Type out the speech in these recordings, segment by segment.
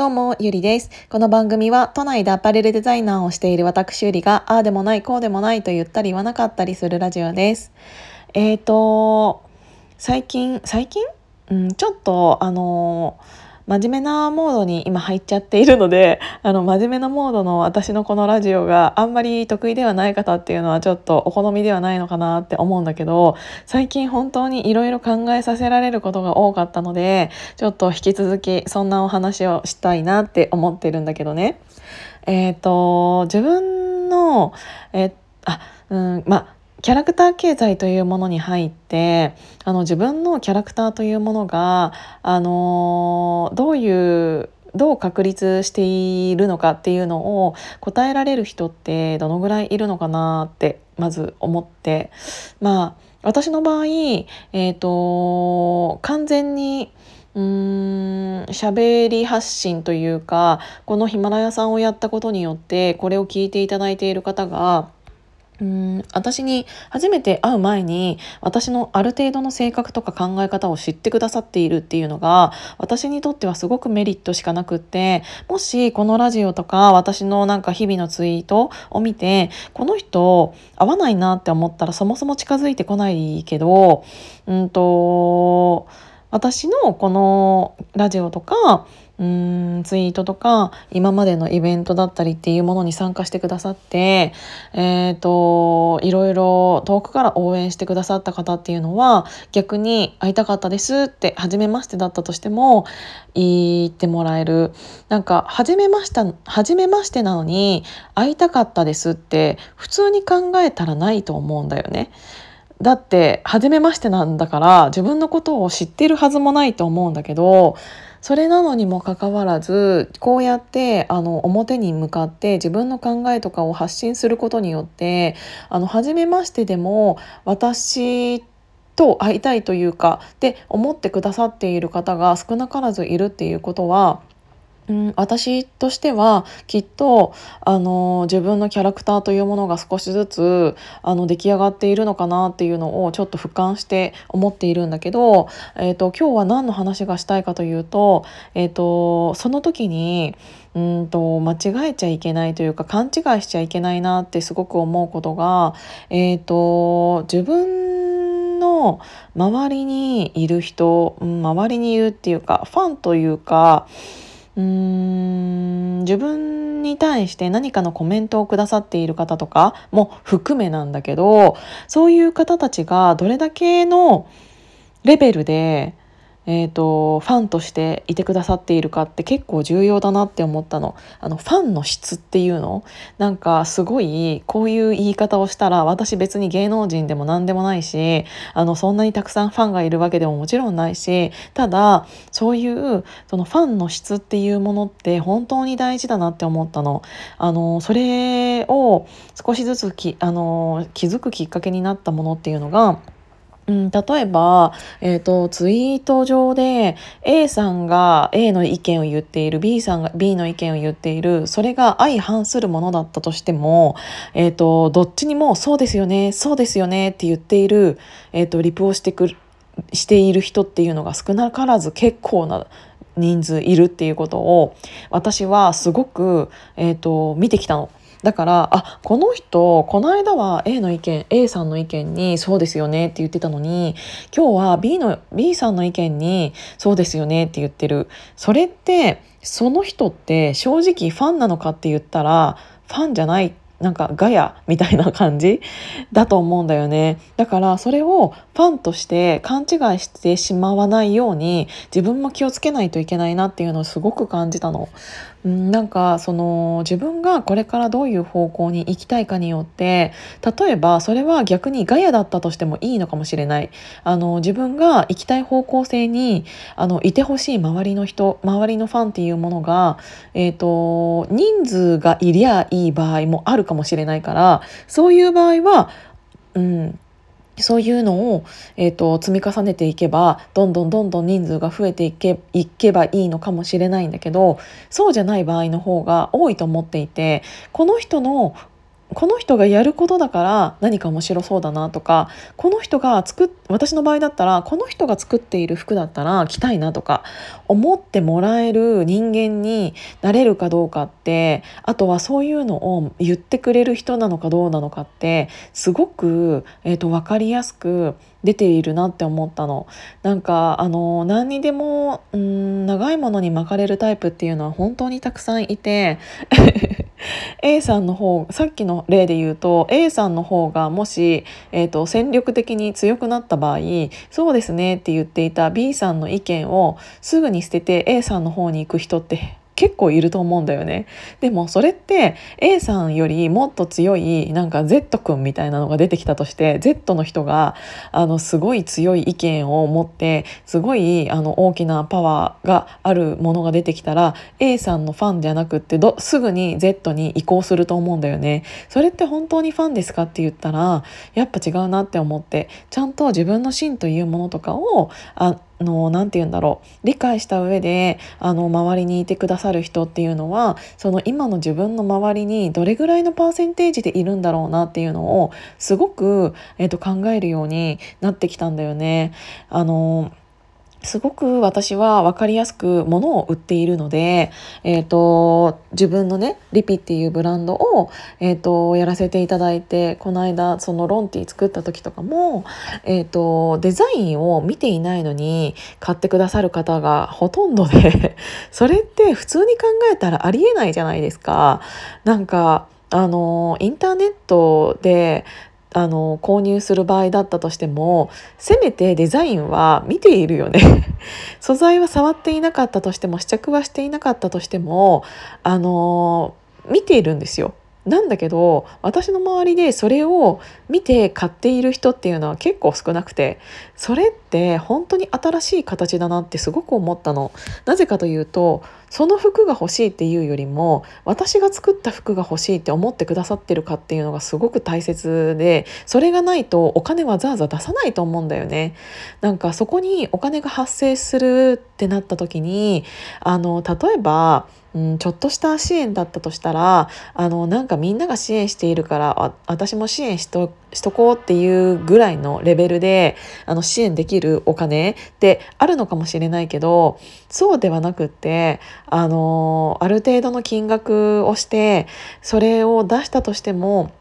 どうも、ゆりです。この番組は都内でアパレルデザイナーをしている私ゆりが、ああでもない、こうでもないと言ったり言わなかったりするラジオです。えーと、最近、最近？うん、ちょっと、あのー真面目なモードに今入っちゃっているので あの真面目なモードの私のこのラジオがあんまり得意ではない方っていうのはちょっとお好みではないのかなって思うんだけど最近本当にいろいろ考えさせられることが多かったのでちょっと引き続きそんなお話をしたいなって思ってるんだけどね。えっ、ー、と自分のえあうんまキャラクター経済というものに入ってあの自分のキャラクターというものがあのどういうどう確立しているのかっていうのを答えられる人ってどのぐらいいるのかなってまず思って。まあ私の場合、えーと、完全にうん喋り発信というかこのヒマラヤさんをやったことによってこれを聞いていただいている方がうん。私に初めて会う前に私のある程度の性格とか考え方を知ってくださっているっていうのが私にとってはすごくメリットしかなくってもしこのラジオとか私のなんか日々のツイートを見てこの人合わないなって思ったらそもそも近づいてこないけどうんと私のこのラジオとかうんツイートとか今までのイベントだったりっていうものに参加してくださって、えーと、いろいろ遠くから応援してくださった方っていうのは逆に会いたかったですって初めましてだったとしても言ってもらえるなんか初めました初めましてなのに会いたかったですって普通に考えたらないと思うんだよね。だって初めましてなんだから自分のことを知ってるはずもないと思うんだけどそれなのにもかかわらずこうやってあの表に向かって自分の考えとかを発信することによってあの初めましてでも私と会いたいというかって思ってくださっている方が少なからずいるっていうことはうん、私としてはきっとあの自分のキャラクターというものが少しずつあの出来上がっているのかなっていうのをちょっと俯瞰して思っているんだけど、えーと、今日は何の話がしたいかというと,、えーと、その時にうんと間違えちゃいけないというか勘違いしちゃいけないなってすごく思うことが、えーと自分の周りにいる人、うん、周りにいるっていうかファンというかうーん自分に対して何かのコメントをくださっている方とかも含めなんだけどそういう方たちがどれだけのレベルでえーと、ファンとしていてくださっているかって結構重要だなって思ったのあのファンの質っていうの？なんかすごいこういう言い方をしたら私別に芸能人でも何でもないしあのそんなにたくさんファンがいるわけでももちろんないしただそういうそのファンの質っていうものって本当に大事だなって思ったの。あのそれを少しずつきあの気づくきっかけになったものっていうのがうん、例えば、えーと、ツイート上で A さんが A の意見を言っている B さんが B の意見を言っているそれが相反するものだったとしても、えーと、どっちにも「そうですよねそうですよね」って言っている、えーと、リプをしてくしている人っていうのが少なからず結構な人数いるっていうことを私はすごく、えー、と見てきたの。だからあこの人この間は A の意見 A さんの意見に「そうですよね」って言ってたのに今日は B の B さんの意見に「そうですよね」って言ってる。それってその人って正直ファンなのかって言ったらファンじゃないなんかガヤみたいな感じだと思うんだよねだからそれをファンとして勘違いしてしまわないように自分も気をつけないといけないなっていうのをすごく感じたの。なんかその自分がこれからどういう方向に行きたいかによって例えばそれは逆にガヤだったとしてもいいのかもしれないあの自分が行きたい方向性にあのいてほしい周りの人周りのファンっていうものが、えーと、と人数がいりゃいい場合もあるかもしれないからそういう場合はうんそういうのを、えーと、積み重ねていけばどんどんどんどん人数が増えていけいけばいいのかもしれないんだけどそうじゃない場合の方が多いと思っていてこの人のこの人がやることだから何か面白そうだなとかこの人が作っ私の場合だったらこの人が作っている服だったら着たいなとか思ってもらえる人間になれるかどうかってあとはそういうのを言ってくれる人なのかどうなのかってすごく、えーと、分かりやすく出ているなって思ったの。なんかあの何にでもうん長いものに巻かれるタイプっていうのは本当にたくさんいて A さんの方さっきの例で言うと A さんの方がもし、えーと、戦力的に強くなった場合そうですねって言っていた B さんの意見をすぐに捨てて A さんの方に行く人って結構いると思うんだよね。でもそれって A さんよりもっと強いなんか Z 君みたいなのが出てきたとして Z の人があのすごい強い意見を持ってすごいあの大きなパワーがあるものが出てきたら A さんのファンじゃなくってどすぐに Z に移行すると思うんだよね。それって本当にファンですかって言ったらやっぱ違うなって思ってちゃんと自分の芯というものとかをあの何て言うんだろう理解した上であの周りにいてくださる人っていうのはその今の自分の周りにどれぐらいのパーセンテージでいるんだろうなっていうのをすごく、えーと、考えるようになってきたんだよね。あのすごく私は分かりやすく物を売っているので、えーと、自分のねリピっていうブランドを、えーと、やらせていただいてこの間そのロンティ作った時とかも、えーと、デザインを見ていないのに買ってくださる方がほとんどで それって普通に考えたらありえないじゃないですか。なんかあのインターネットであの購入する場合だったとしてもせめてデザインは見ているよね 素材は触っていなかったとしても試着はしていなかったとしてもあの見ているんですよなんだけど私の周りでそれを見て買っている人っていうのは結構少なくてそれって本当に新しい形だなってすごく思ったの。なぜかというとその服が欲しいっていうよりも私が作った服が欲しいって思ってくださってるかっていうのがすごく大切でそれがないとお金わざわざ出さないと思うんだよね。なんかそこにお金が発生するってなった時にあの例えばうん、ちょっとした支援だったとしたらあのなんかみんなが支援しているから私も支援しとしとこうっていうぐらいのレベルであの支援できるお金ってあるのかもしれないけどそうではなくってあのある程度の金額をしてそれを出したとしても、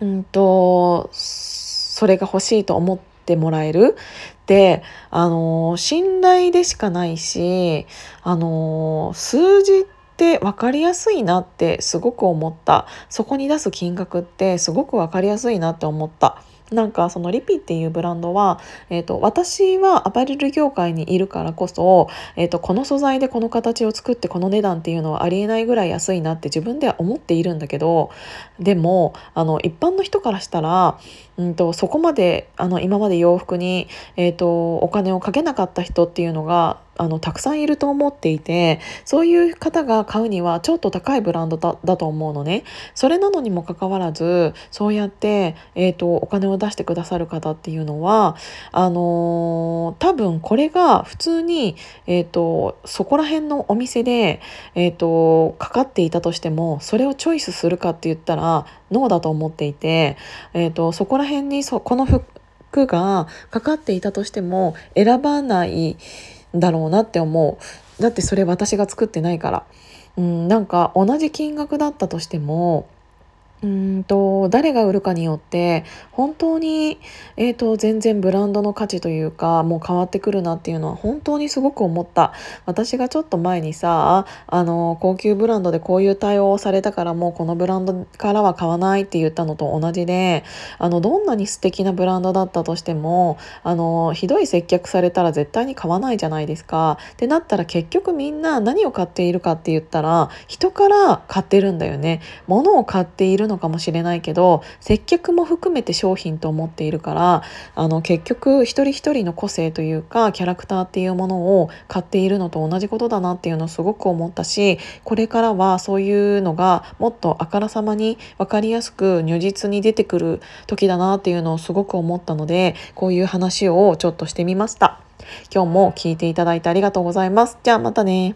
うんと、それが欲しいと思ってもらえるってあの信頼でしかないしあの数字って分かりやすいなってすごく思ったそこに出す金額ってすごく分かりやすいなって思った。なんかそのリピっていうブランドは、えーと、私はアパレル業界にいるからこそ、えーと、この素材でこの形を作ってこの値段っていうのはありえないぐらい安いなって自分では思っているんだけどでもあの一般の人からしたら、うんと、そこまであの今まで洋服に、えー、とお金をかけなかった人っていうのがあのたくさんいると思っていてそういう方が買うにはちょっと高いブランドだと思うのね。それなのにもかかわらずそうやって、えーと、お金を出してくださる方っていうのはあのー、多分これが普通に、えーと、そこら辺のお店で、えーと、かかっていたとしてもそれをチョイスするかって言ったらノーだと思っていて、えー、とそこら辺にそこの服がかかっていたとしても選ばないだろうなって思う。だってそれ私が作ってないから。うんなんか同じ金額だったとしてもうんと誰が売るかによって本当に、えーと、全然ブランドの価値というかもう変わってくるなっていうのは本当にすごく思った。私がちょっと前にさあの高級ブランドでこういう対応をされたからもうこのブランドからは買わないって言ったのと同じであのどんなに素敵なブランドだったとしてもあのひどい接客されたら絶対に買わないじゃないですか。ってなったら結局みんな何を買っているかって言ったら人から買ってるんだよね。物を買っているのかもしれないけど接客も含めて商品と思っているからあの結局一人一人の個性というかキャラクターっていうものを買っているのと同じことだなっていうのをすごく思ったしこれからはそういうのがもっとあからさまに分かりやすく如実に出てくる時だなっていうのをすごく思ったのでこういう話をちょっとしてみました。今日も聞いていただいてありがとうございます。じゃあまたね。